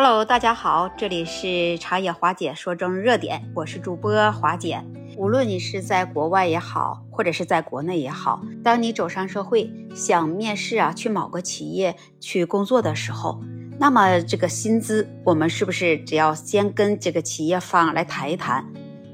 Hello，大家好，这里是茶叶华姐说中热点，我是主播华姐。无论你是在国外也好，或者是在国内也好，当你走上社会想面试啊，去某个企业去工作的时候，那么这个薪资，我们是不是只要先跟这个企业方来谈一谈？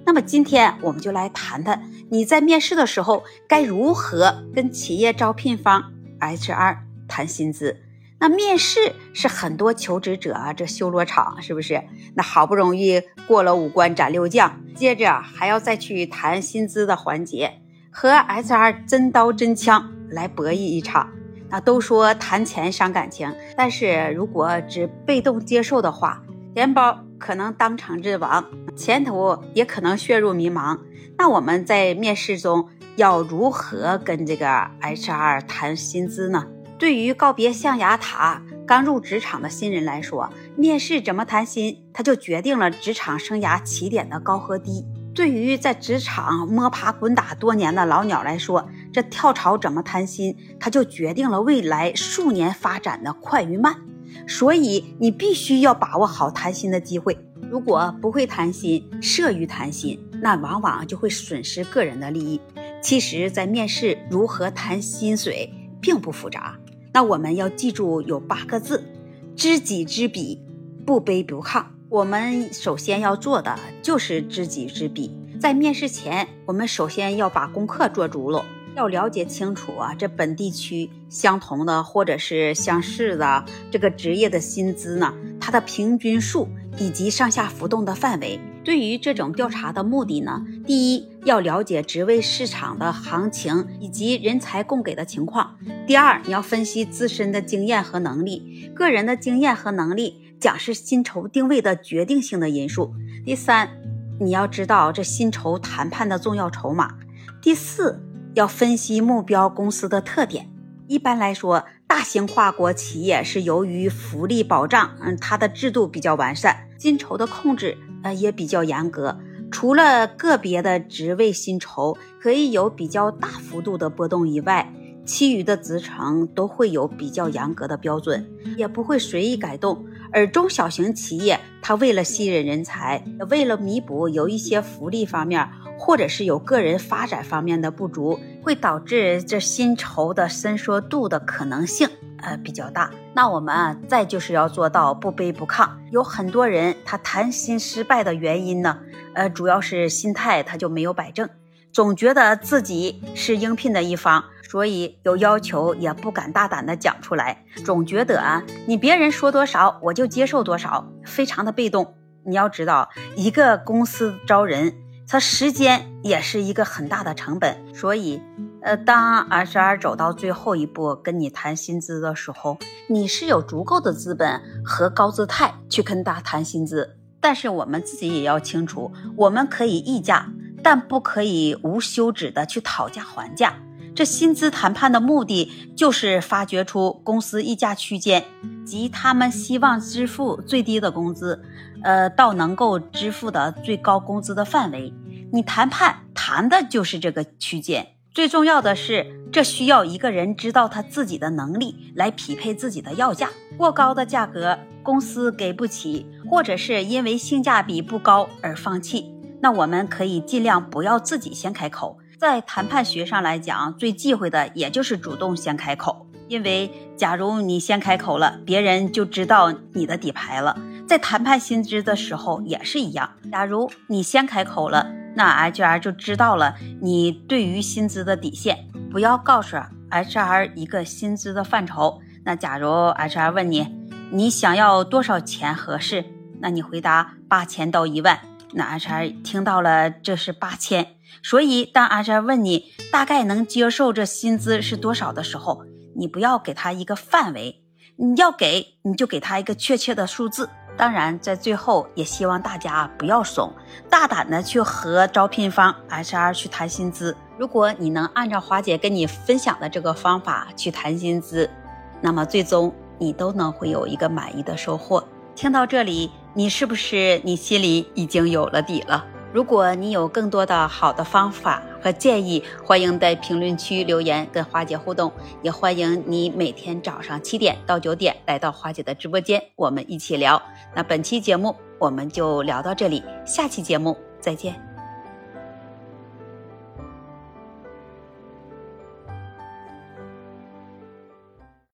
那么今天我们就来谈谈你在面试的时候该如何跟企业招聘方 HR 谈薪资。那面试是很多求职者啊，这修罗场是不是？那好不容易过了五关斩六将，接着还要再去谈薪资的环节，和 HR 真刀真枪来博弈一场。那都说谈钱伤感情，但是如果只被动接受的话，钱包可能当场阵亡，前途也可能陷入迷茫。那我们在面试中要如何跟这个 HR 谈薪资呢？对于告别象牙塔、刚入职场的新人来说，面试怎么谈薪，他就决定了职场生涯起点的高和低；对于在职场摸爬滚打多年的老鸟来说，这跳槽怎么谈薪，他就决定了未来数年发展的快与慢。所以，你必须要把握好谈薪的机会。如果不会谈薪，慑于谈薪，那往往就会损失个人的利益。其实，在面试如何谈薪水并不复杂。那我们要记住有八个字：知己知彼，不卑不亢。我们首先要做的就是知己知彼。在面试前，我们首先要把功课做足了，要了解清楚啊，这本地区相同的或者是相似的这个职业的薪资呢，它的平均数以及上下浮动的范围。对于这种调查的目的呢，第一要了解职位市场的行情以及人才供给的情况；第二，你要分析自身的经验和能力，个人的经验和能力将是薪酬定位的决定性的因素；第三，你要知道这薪酬谈判的重要筹码；第四，要分析目标公司的特点。一般来说，大型跨国企业是由于福利保障，嗯，它的制度比较完善，薪酬的控制。呃，也比较严格。除了个别的职位薪酬可以有比较大幅度的波动以外，其余的职称都会有比较严格的标准，也不会随意改动。而中小型企业，它为了吸引人才，为了弥补有一些福利方面，或者是有个人发展方面的不足，会导致这薪酬的伸缩度的可能性。呃，比较大。那我们啊，再就是要做到不卑不亢。有很多人他谈薪失败的原因呢，呃，主要是心态他就没有摆正，总觉得自己是应聘的一方，所以有要求也不敢大胆的讲出来，总觉得啊，你别人说多少我就接受多少，非常的被动。你要知道，一个公司招人，它时间也是一个很大的成本，所以。呃，当 HR 走到最后一步跟你谈薪资的时候，你是有足够的资本和高姿态去跟他谈薪资。但是我们自己也要清楚，我们可以议价，但不可以无休止的去讨价还价。这薪资谈判的目的就是发掘出公司议价区间及他们希望支付最低的工资，呃，到能够支付的最高工资的范围。你谈判谈的就是这个区间。最重要的是，这需要一个人知道他自己的能力来匹配自己的要价。过高的价格公司给不起，或者是因为性价比不高而放弃，那我们可以尽量不要自己先开口。在谈判学上来讲，最忌讳的也就是主动先开口，因为假如你先开口了，别人就知道你的底牌了。在谈判薪资的时候也是一样，假如你先开口了。那 HR 就知道了你对于薪资的底线，不要告诉 HR 一个薪资的范畴。那假如 HR 问你，你想要多少钱合适？那你回答八千到一万。那 HR 听到了这是八千，所以当 HR 问你大概能接受这薪资是多少的时候，你不要给他一个范围，你要给你就给他一个确切的数字。当然，在最后也希望大家不要怂，大胆的去和招聘方 HR 去谈薪资。如果你能按照华姐跟你分享的这个方法去谈薪资，那么最终你都能会有一个满意的收获。听到这里，你是不是你心里已经有了底了？如果你有更多的好的方法和建议，欢迎在评论区留言跟花姐互动，也欢迎你每天早上七点到九点来到花姐的直播间，我们一起聊。那本期节目我们就聊到这里，下期节目再见。